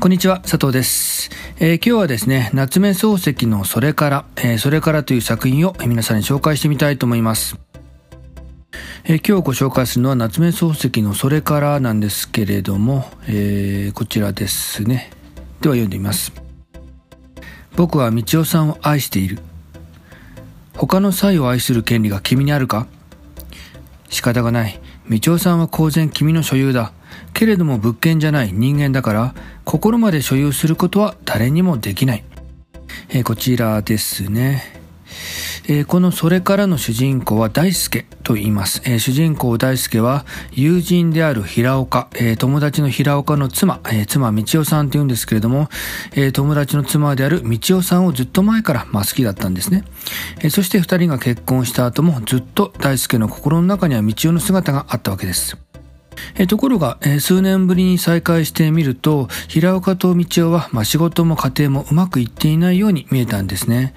こんにちは、佐藤です。えー、今日はですね、夏目漱石のそれから、えー、それからという作品を皆さんに紹介してみたいと思います。えー、今日ご紹介するのは夏目漱石のそれからなんですけれども、えこちらですね。では読んでみます。僕は道夫さんを愛している。他の際を愛する権利が君にあるか？仕方がない。みちおさんは公然君の所有だ。けれども物件じゃない人間だから、心まで所有することは誰にもできない。えー、こちらですね。えー、このそれからの主人公は大輔と言います。えー、主人公大輔は友人である平岡、えー、友達の平岡の妻、え妻道夫さんと言うんですけれども、え友達の妻である道夫さんをずっと前から、まあ、好きだったんですね。えそして二人が結婚した後もずっと大輔の心の中には道夫の姿があったわけです。えところが、え数年ぶりに再会してみると、平岡と道夫は、まあ、仕事も家庭もうまくいっていないように見えたんですね。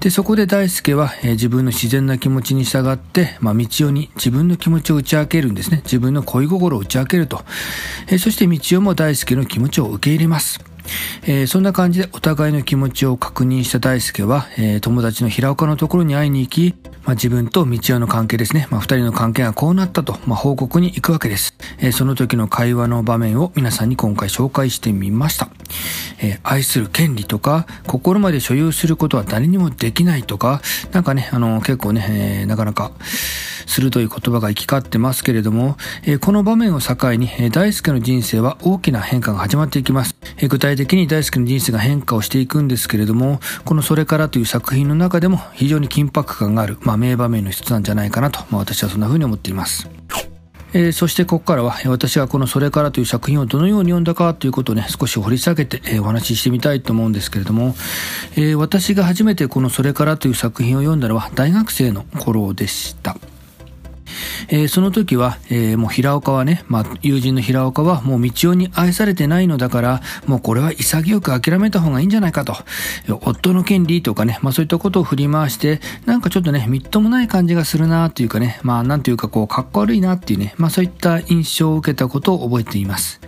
で、そこで大輔は、え自分の自然な気持ちに従って、まあ、道夫に自分の気持ちを打ち明けるんですね。自分の恋心を打ち明けると。えそして道夫も大輔の気持ちを受け入れます。えー、そんな感じでお互いの気持ちを確認した大輔は、えー、友達の平岡のところに会いに行き、まあ、自分と道夫の関係ですね。まあ、二人の関係がこうなったと、まあ、報告に行くわけです。えー、その時の会話の場面を皆さんに今回紹介してみました。えー、愛する権利とか、心まで所有することは誰にもできないとか、なんかね、あの、結構ね、えー、なかなか、鋭い言葉が行き交ってますけれども、え、この場面を境に、え、大輔の人生は大きな変化が始まっていきます。え、具体的に大輔の人生が変化をしていくんですけれども、このそれからという作品の中でも非常に緊迫感がある、ま、名場面の一つなんじゃないかなと、まあ、私はそんな風に思っています。えー、そしてここからは私がこのそれからという作品をどのように読んだかということをね、少し掘り下げて、え、お話ししてみたいと思うんですけれども、えー、私が初めてこのそれからという作品を読んだのは大学生の頃でした。えー、その時は、えー、もう平岡はね、まあ、友人の平岡はもう道夫に愛されてないのだから、もうこれは潔く諦めた方がいいんじゃないかと。夫の権利とかね、まあそういったことを振り回して、なんかちょっとね、みっともない感じがするなというかね、まあなんていうかこう、かっこ悪いなっていうね、まあそういった印象を受けたことを覚えています。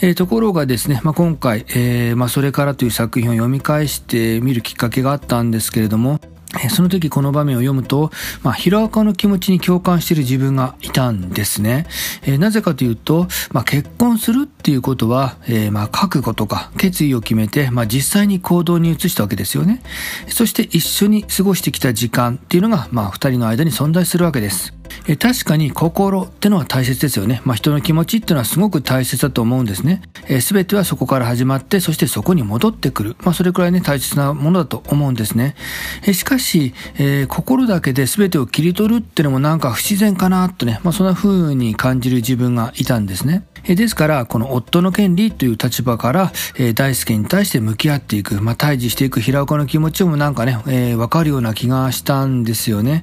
えー、ところがですね、まあ、今回、えー、まあ、それからという作品を読み返してみるきっかけがあったんですけれども、その時この場面を読むと、まあ、平岡の気持ちに共感している自分がいたんですね。えー、なぜかというと、まあ、結婚するっていうことは、えー、まあ、覚悟とか決意を決めて、まあ、実際に行動に移したわけですよね。そして一緒に過ごしてきた時間っていうのが、まあ、二人の間に存在するわけです。え確かに心ってのは大切ですよね。まあ、人の気持ちっていうのはすごく大切だと思うんですね。す、べ、てはそこから始まって、そしてそこに戻ってくる。まあ、それくらいね、大切なものだと思うんですね。えしかし、えー、心だけで全てを切り取るってのもなんか不自然かなとね、まあ、そんな風に感じる自分がいたんですね。ですから、この夫の権利という立場から、大輔に対して向き合っていく、まあ、対峙していく平岡の気持ちもなんかね、えー、わかるような気がしたんですよね。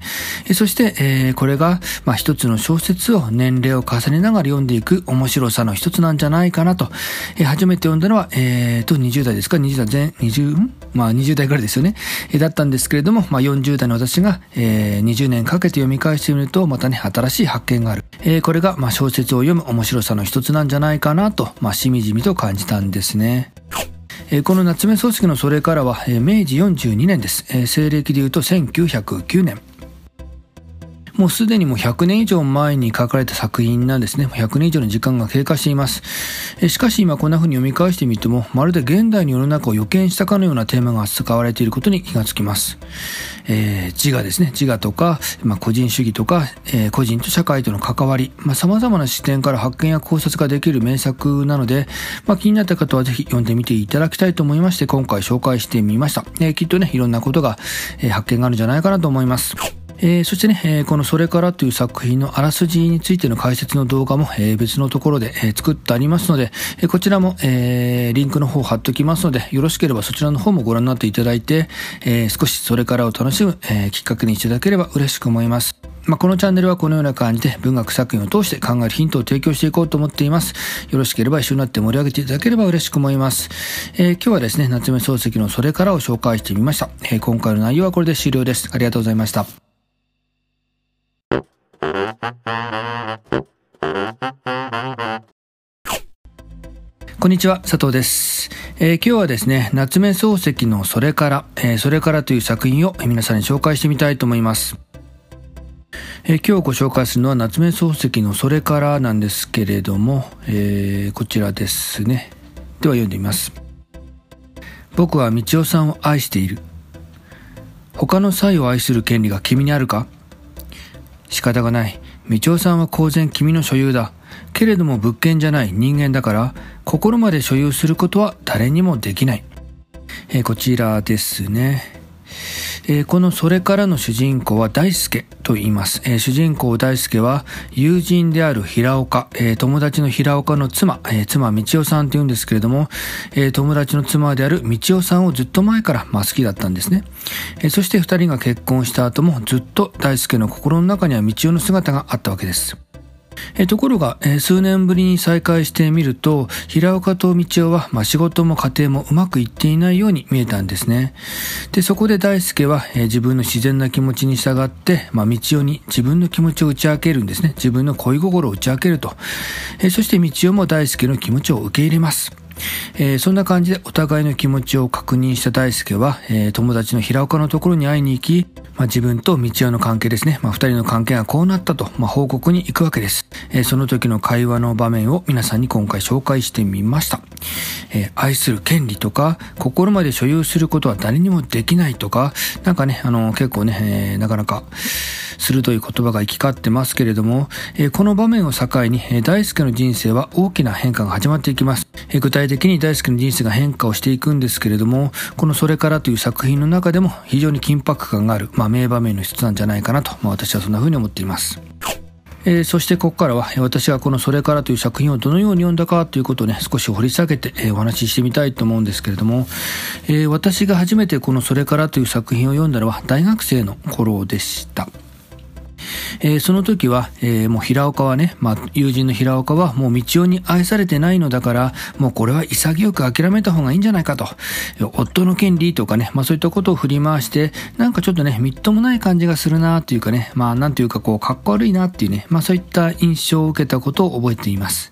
そして、えー、これが、まあ、一つの小説を年齢を重ねながら読んでいく面白さの一つなんじゃないかなと、えー、初めて読んだのは、えー、と、20代ですか ?20 代前、20、まあ、20代ぐらいですよね。え、だったんですけれども、まあ、40代の私が、えー、20年かけて読み返してみると、またね、新しい発見がある。え、これが、まあ、小説を読む面白さの一つなんじゃないかなと、まあ、しみじみと感じたんですね。えー、この夏目漱石のそれからは、えー、明治42年です。えー、西暦で言うと1909年。もうすでにもう100年以上前に書かれた作品なんですね。100年以上の時間が経過しています。しかし今こんな風に読み返してみても、まるで現代の世の中を予見したかのようなテーマが使われていることに気がつきます。えー、自我ですね。自我とか、まあ、個人主義とか、えー、個人と社会との関わり、まあ、様々な視点から発見や考察ができる名作なので、まあ、気になった方はぜひ読んでみていただきたいと思いまして、今回紹介してみました。えー、きっとね、いろんなことが、え発見があるんじゃないかなと思います。えー、そしてね、えー、このそれからという作品のあらすじについての解説の動画も、えー、別のところで、え作ってありますので、えこちらも、えリンクの方貼っておきますので、よろしければそちらの方もご覧になっていただいて、え少しそれからを楽しむ、えきっかけにしていただければ嬉しく思います。まあ、このチャンネルはこのような感じで文学作品を通して考えるヒントを提供していこうと思っています。よろしければ一緒になって盛り上げていただければ嬉しく思います。えー、今日はですね、夏目漱石のそれからを紹介してみました。えー、今回の内容はこれで終了です。ありがとうございました。こんにちは、佐藤です。えー、今日はですね、夏目漱石のそれから、えー、それからという作品を皆さんに紹介してみたいと思います。えー、今日ご紹介するのは夏目漱石のそれからなんですけれども、えこちらですね。では読んでみます。僕は道夫さんを愛している。他の才を愛する権利が君にあるか？仕方がない。みちおさんは公然君の所有だ。けれども物件じゃない人間だから、心まで所有することは誰にもできない。えー、こちらですね。えー、このそれからの主人公は大輔と言います。えー、主人公大輔は友人である平岡、えー、友達の平岡の妻、え妻道夫さんと言うんですけれども、え友達の妻である道夫さんをずっと前から、まあ、好きだったんですね。えそして二人が結婚した後もずっと大輔の心の中には道夫の姿があったわけです。えところが、え数年ぶりに再会してみると、平岡と道夫は、まあ、仕事も家庭もうまくいっていないように見えたんですね。で、そこで大輔は、え自分の自然な気持ちに従って、まあ、道夫に自分の気持ちを打ち明けるんですね。自分の恋心を打ち明けると。えそして道夫も大輔の気持ちを受け入れます。えー、そんな感じでお互いの気持ちを確認した大輔は、えー、友達の平岡のところに会いに行き、まあ、自分と道夫の関係ですね。まあ、二人の関係がこうなったと、まあ、報告に行くわけです。えー、その時の会話の場面を皆さんに今回紹介してみました。えー、愛する権利とか、心まで所有することは誰にもできないとか、なんかね、あの、結構ね、えー、なかなか、鋭い言葉が行き交ってますけれども、えー、この場面を境に、え、大輔の人生は大きな変化が始まっていきます。え、具体的に大輔の人生が変化をしていくんですけれども、このそれからという作品の中でも非常に緊迫感がある、まあ、名場面の一つなんじゃないかなと、まあ、私はそんな風に思っています。えー、そしてここからは私がこの「それから」という作品をどのように読んだかということをね少し掘り下げて、えー、お話ししてみたいと思うんですけれども、えー、私が初めてこの「それから」という作品を読んだのは大学生の頃でした。えー、その時は、えー、もう平岡はね、まあ、友人の平岡はもう道夫に愛されてないのだから、もうこれは潔く諦めた方がいいんじゃないかと。夫の権利とかね、まあそういったことを振り回して、なんかちょっとね、みっともない感じがするなっていうかね、まあなんていうかこう、かっこ悪いなっていうね、まあそういった印象を受けたことを覚えています。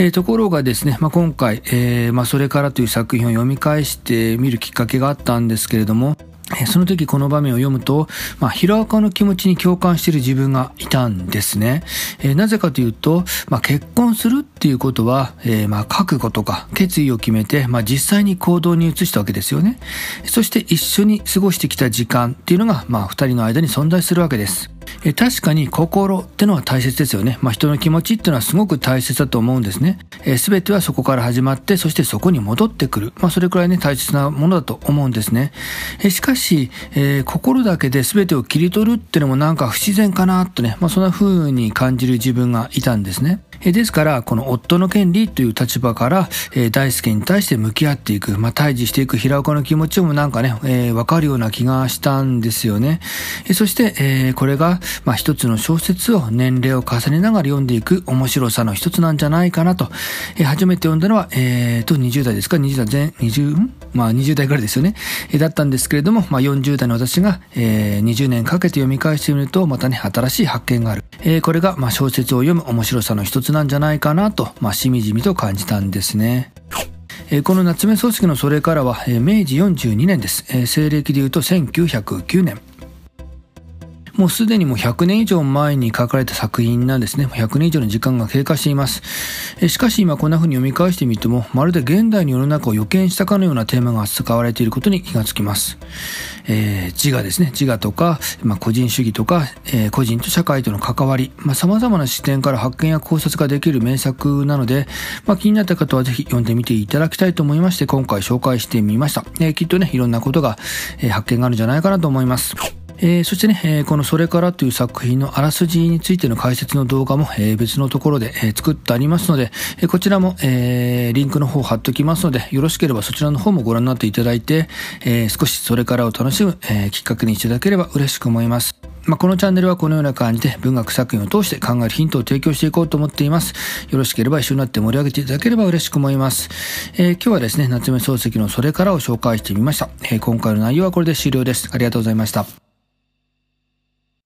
えー、ところがですね、まあ、今回、えー、まあ、それからという作品を読み返してみるきっかけがあったんですけれども、その時この場面を読むと、まあ、ヒロアカの気持ちに共感している自分がいたんですね。えー、なぜかというと、まあ、結婚するっていうことは、えー、まあ、覚悟とか決意を決めて、まあ、実際に行動に移したわけですよね。そして一緒に過ごしてきた時間っていうのが、まあ、二人の間に存在するわけです。え確かに心ってのは大切ですよね。まあ、人の気持ちっていうのはすごく大切だと思うんですね。す、べ、てはそこから始まって、そしてそこに戻ってくる。まあ、それくらいね、大切なものだと思うんですね。えしかし、えー、心だけで全てを切り取るってのもなんか不自然かなとね、まあ、そんな風に感じる自分がいたんですね。ですから、この夫の権利という立場から、え大輔に対して向き合っていく、まあ、対峙していく平岡の気持ちもなんかね、えー、わかるような気がしたんですよね。えそして、えー、これが、まあ、一つの小説を年齢を重ねながら読んでいく面白さの一つなんじゃないかなと。えー、初めて読んだのは、えー、と、20代ですか ?20 代前、20、ん？まあ、20代ぐらいですよね。え、だったんですけれども、まあ、40代の私が、えー、20年かけて読み返してみると、またね、新しい発見がある。え、これが、まあ、小説を読む面白さの一つなんじゃないかなと、まあ、しみじみと感じたんですね。えー、この夏目漱石のそれからは、えー、明治42年です。えー、西暦で言うと1909年。もうすでにもう100年以上前に書かれた作品なんですね。100年以上の時間が経過しています。えしかし今こんな風に読み返してみても、まるで現代の世の中を予見したかのようなテーマが扱われていることに気がつきます。えー、自我ですね。自我とか、まあ、個人主義とか、えー、個人と社会との関わり、まあ、様々な視点から発見や考察ができる名作なので、まあ、気になった方はぜひ読んでみていただきたいと思いまして、今回紹介してみました。えー、きっとね、いろんなことが、え、発見があるんじゃないかなと思います。えー、そしてね、えー、このそれからという作品のあらすじについての解説の動画も、えー、別のところで、え作ってありますので、えこちらも、えリンクの方貼っておきますので、よろしければそちらの方もご覧になっていただいて、え少しそれからを楽しむ、えきっかけにしていただければ嬉しく思います。まあ、このチャンネルはこのような感じで文学作品を通して考えるヒントを提供していこうと思っています。よろしければ一緒になって盛り上げていただければ嬉しく思います。えー、今日はですね、夏目漱石のそれからを紹介してみました。えー、今回の内容はこれで終了です。ありがとうございました。